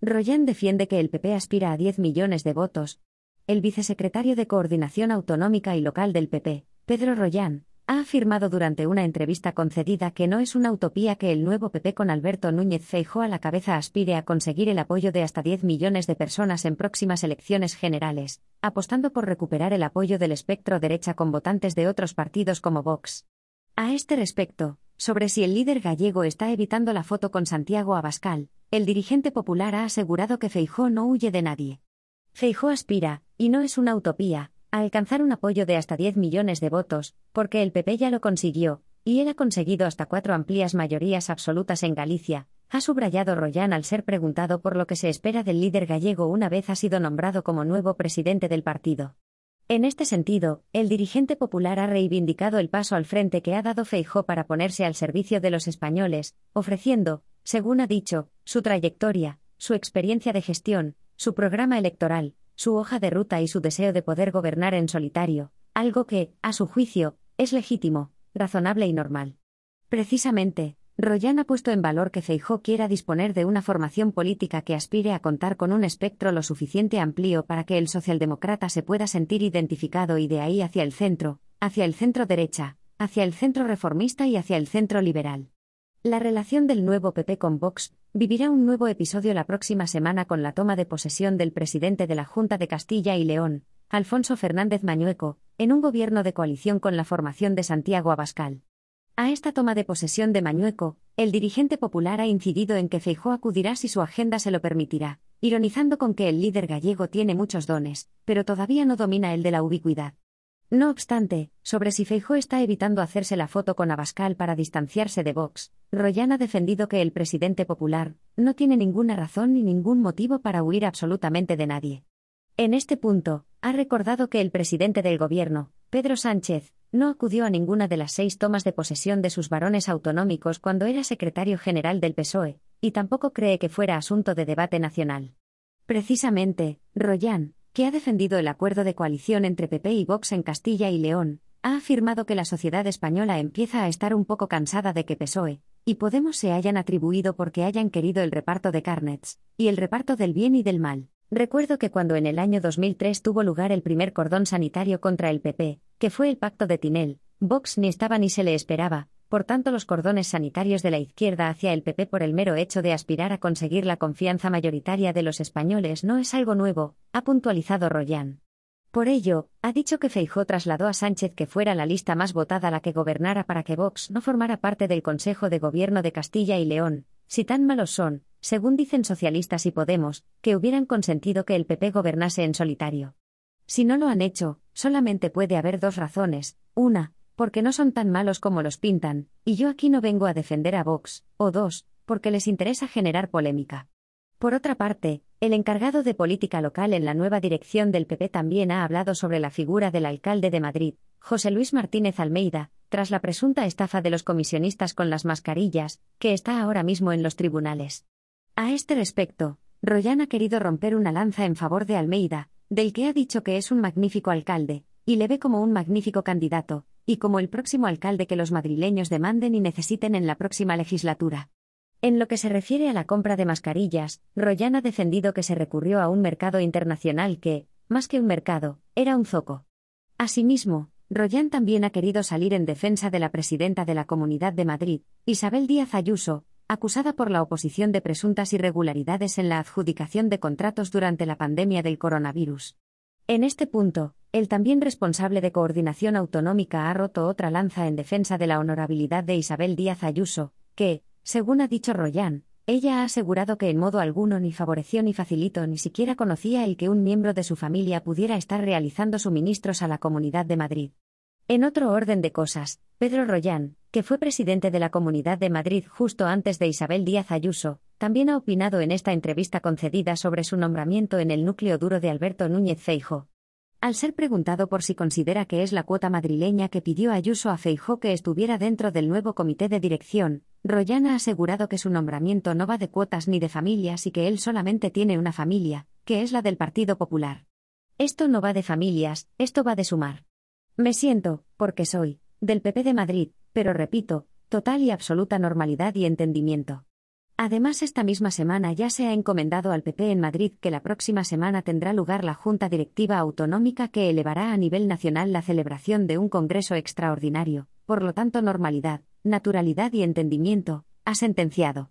Royan defiende que el PP aspira a 10 millones de votos. El vicesecretario de Coordinación Autonómica y Local del PP, Pedro Royan, ha afirmado durante una entrevista concedida que no es una utopía que el nuevo PP con Alberto Núñez Feijóo a la cabeza aspire a conseguir el apoyo de hasta 10 millones de personas en próximas elecciones generales, apostando por recuperar el apoyo del espectro derecha con votantes de otros partidos como Vox. A este respecto, sobre si el líder gallego está evitando la foto con Santiago Abascal, el dirigente popular ha asegurado que Feijóo no huye de nadie. Feijóo aspira, y no es una utopía, a alcanzar un apoyo de hasta 10 millones de votos, porque el PP ya lo consiguió, y él ha conseguido hasta cuatro amplias mayorías absolutas en Galicia, ha subrayado Royan al ser preguntado por lo que se espera del líder gallego una vez ha sido nombrado como nuevo presidente del partido. En este sentido, el dirigente popular ha reivindicado el paso al frente que ha dado Feijó para ponerse al servicio de los españoles, ofreciendo, según ha dicho, su trayectoria, su experiencia de gestión, su programa electoral, su hoja de ruta y su deseo de poder gobernar en solitario, algo que, a su juicio, es legítimo, razonable y normal. Precisamente, Royan ha puesto en valor que Feijó quiera disponer de una formación política que aspire a contar con un espectro lo suficiente amplio para que el socialdemócrata se pueda sentir identificado y de ahí hacia el centro, hacia el centro derecha, hacia el centro reformista y hacia el centro liberal. La relación del nuevo PP con Vox vivirá un nuevo episodio la próxima semana con la toma de posesión del presidente de la Junta de Castilla y León, Alfonso Fernández Mañueco, en un gobierno de coalición con la formación de Santiago Abascal. A esta toma de posesión de Mañueco, el dirigente popular ha incidido en que Feijó acudirá si su agenda se lo permitirá, ironizando con que el líder gallego tiene muchos dones, pero todavía no domina el de la ubicuidad. No obstante, sobre si Feijó está evitando hacerse la foto con Abascal para distanciarse de Vox, Royan ha defendido que el presidente popular no tiene ninguna razón ni ningún motivo para huir absolutamente de nadie. En este punto, ha recordado que el presidente del gobierno, Pedro Sánchez, no acudió a ninguna de las seis tomas de posesión de sus varones autonómicos cuando era secretario general del PSOE, y tampoco cree que fuera asunto de debate nacional. Precisamente, Royan, que ha defendido el acuerdo de coalición entre PP y Vox en Castilla y León, ha afirmado que la sociedad española empieza a estar un poco cansada de que PSOE y Podemos se hayan atribuido porque hayan querido el reparto de carnets, y el reparto del bien y del mal. Recuerdo que cuando en el año 2003 tuvo lugar el primer cordón sanitario contra el PP, que fue el pacto de Tinel, Vox ni estaba ni se le esperaba, por tanto los cordones sanitarios de la izquierda hacia el PP por el mero hecho de aspirar a conseguir la confianza mayoritaria de los españoles no es algo nuevo, ha puntualizado Royan. Por ello, ha dicho que Feijó trasladó a Sánchez que fuera la lista más votada la que gobernara para que Vox no formara parte del Consejo de Gobierno de Castilla y León, si tan malos son, según dicen socialistas y Podemos, que hubieran consentido que el PP gobernase en solitario. Si no lo han hecho, solamente puede haber dos razones, una, porque no son tan malos como los pintan, y yo aquí no vengo a defender a Vox, o dos, porque les interesa generar polémica. Por otra parte, el encargado de política local en la nueva dirección del PP también ha hablado sobre la figura del alcalde de Madrid, José Luis Martínez Almeida, tras la presunta estafa de los comisionistas con las mascarillas, que está ahora mismo en los tribunales. A este respecto, Royan ha querido romper una lanza en favor de Almeida, del que ha dicho que es un magnífico alcalde, y le ve como un magnífico candidato, y como el próximo alcalde que los madrileños demanden y necesiten en la próxima legislatura. En lo que se refiere a la compra de mascarillas, Royan ha defendido que se recurrió a un mercado internacional que, más que un mercado, era un zoco. Asimismo, Royan también ha querido salir en defensa de la presidenta de la Comunidad de Madrid, Isabel Díaz Ayuso, acusada por la oposición de presuntas irregularidades en la adjudicación de contratos durante la pandemia del coronavirus. En este punto, el también responsable de coordinación autonómica ha roto otra lanza en defensa de la honorabilidad de Isabel Díaz Ayuso, que, según ha dicho Royan, ella ha asegurado que en modo alguno ni favoreció ni facilitó ni siquiera conocía el que un miembro de su familia pudiera estar realizando suministros a la Comunidad de Madrid. En otro orden de cosas, Pedro Royan, que fue presidente de la Comunidad de Madrid justo antes de Isabel Díaz Ayuso, también ha opinado en esta entrevista concedida sobre su nombramiento en el núcleo duro de Alberto Núñez Feijo. Al ser preguntado por si considera que es la cuota madrileña que pidió Ayuso a Feijó que estuviera dentro del nuevo comité de dirección, Royan ha asegurado que su nombramiento no va de cuotas ni de familias y que él solamente tiene una familia, que es la del Partido Popular. Esto no va de familias, esto va de sumar. Me siento, porque soy, del PP de Madrid, pero repito, total y absoluta normalidad y entendimiento. Además, esta misma semana ya se ha encomendado al PP en Madrid que la próxima semana tendrá lugar la Junta Directiva Autonómica que elevará a nivel nacional la celebración de un Congreso extraordinario, por lo tanto normalidad, naturalidad y entendimiento, ha sentenciado.